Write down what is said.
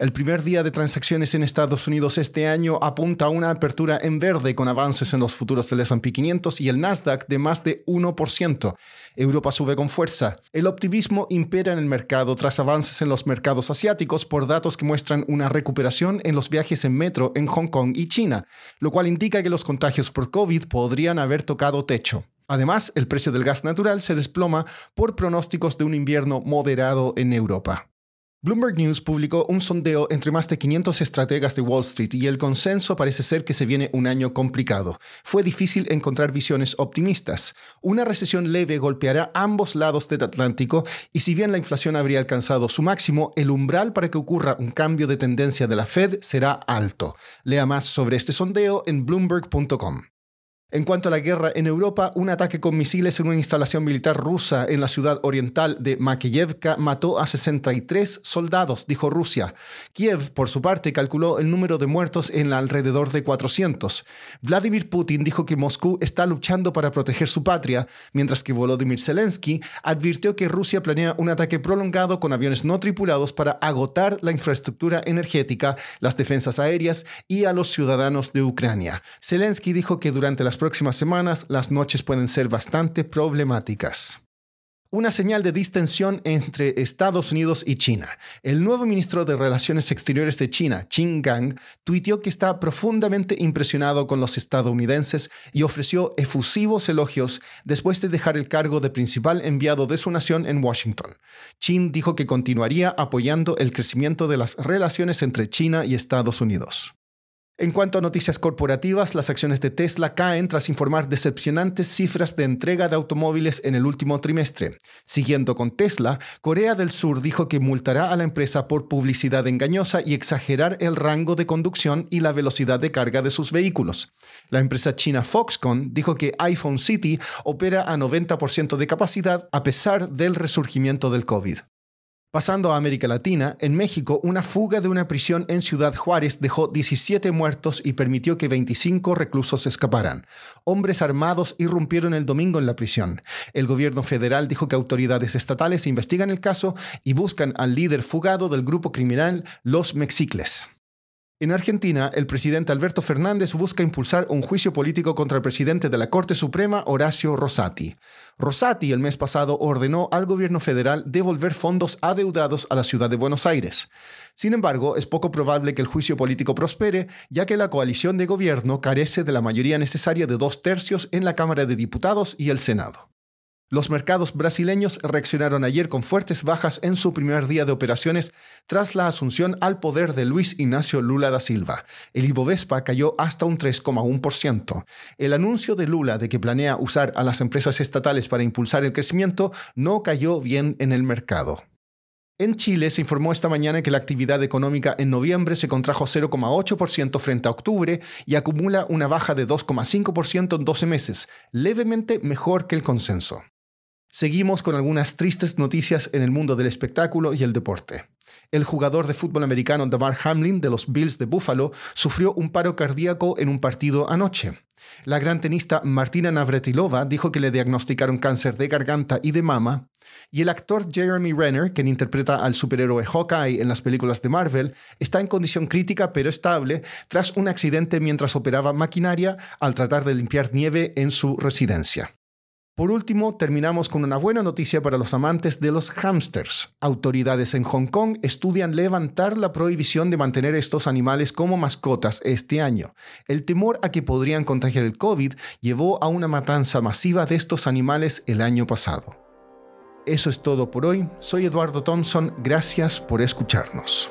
El primer día de transacciones en Estados Unidos este año apunta a una apertura en verde con avances en los futuros del S&P 500 y el Nasdaq de más de 1%. Europa sube con fuerza. El optimismo impera en el mercado tras avances en los mercados asiáticos por datos que muestran una recuperación en los viajes en metro en Hong Kong y China, lo cual indica que los contagios por COVID podrían haber tocado techo. Además, el precio del gas natural se desploma por pronósticos de un invierno moderado en Europa. Bloomberg News publicó un sondeo entre más de 500 estrategas de Wall Street y el consenso parece ser que se viene un año complicado. Fue difícil encontrar visiones optimistas. Una recesión leve golpeará ambos lados del Atlántico y si bien la inflación habría alcanzado su máximo, el umbral para que ocurra un cambio de tendencia de la Fed será alto. Lea más sobre este sondeo en bloomberg.com. En cuanto a la guerra en Europa, un ataque con misiles en una instalación militar rusa en la ciudad oriental de Makeyevka mató a 63 soldados, dijo Rusia. Kiev, por su parte, calculó el número de muertos en alrededor de 400. Vladimir Putin dijo que Moscú está luchando para proteger su patria, mientras que Volodymyr Zelensky advirtió que Rusia planea un ataque prolongado con aviones no tripulados para agotar la infraestructura energética, las defensas aéreas y a los ciudadanos de Ucrania. Zelensky dijo que durante las próximas semanas las noches pueden ser bastante problemáticas una señal de distensión entre Estados Unidos y China. El nuevo ministro de Relaciones Exteriores de China, Qin Gang, tuiteó que está profundamente impresionado con los estadounidenses y ofreció efusivos elogios después de dejar el cargo de principal enviado de su nación en Washington. Qin dijo que continuaría apoyando el crecimiento de las relaciones entre China y Estados Unidos. En cuanto a noticias corporativas, las acciones de Tesla caen tras informar decepcionantes cifras de entrega de automóviles en el último trimestre. Siguiendo con Tesla, Corea del Sur dijo que multará a la empresa por publicidad engañosa y exagerar el rango de conducción y la velocidad de carga de sus vehículos. La empresa china Foxconn dijo que iPhone City opera a 90% de capacidad a pesar del resurgimiento del COVID. Pasando a América Latina, en México, una fuga de una prisión en Ciudad Juárez dejó 17 muertos y permitió que 25 reclusos escaparan. Hombres armados irrumpieron el domingo en la prisión. El gobierno federal dijo que autoridades estatales investigan el caso y buscan al líder fugado del grupo criminal Los Mexicles. En Argentina, el presidente Alberto Fernández busca impulsar un juicio político contra el presidente de la Corte Suprema, Horacio Rosati. Rosati el mes pasado ordenó al gobierno federal devolver fondos adeudados a la ciudad de Buenos Aires. Sin embargo, es poco probable que el juicio político prospere, ya que la coalición de gobierno carece de la mayoría necesaria de dos tercios en la Cámara de Diputados y el Senado. Los mercados brasileños reaccionaron ayer con fuertes bajas en su primer día de operaciones tras la asunción al poder de Luis Ignacio Lula da Silva. El Ibovespa cayó hasta un 3,1%. El anuncio de Lula de que planea usar a las empresas estatales para impulsar el crecimiento no cayó bien en el mercado. En Chile se informó esta mañana que la actividad económica en noviembre se contrajo 0,8% frente a octubre y acumula una baja de 2,5% en 12 meses, levemente mejor que el consenso. Seguimos con algunas tristes noticias en el mundo del espectáculo y el deporte. El jugador de fútbol americano Damar Hamlin de los Bills de Buffalo sufrió un paro cardíaco en un partido anoche. La gran tenista Martina Navratilova dijo que le diagnosticaron cáncer de garganta y de mama, y el actor Jeremy Renner, quien interpreta al superhéroe Hawkeye en las películas de Marvel, está en condición crítica pero estable tras un accidente mientras operaba maquinaria al tratar de limpiar nieve en su residencia. Por último, terminamos con una buena noticia para los amantes de los hámsters. Autoridades en Hong Kong estudian levantar la prohibición de mantener estos animales como mascotas este año. El temor a que podrían contagiar el COVID llevó a una matanza masiva de estos animales el año pasado. Eso es todo por hoy. Soy Eduardo Thompson. Gracias por escucharnos.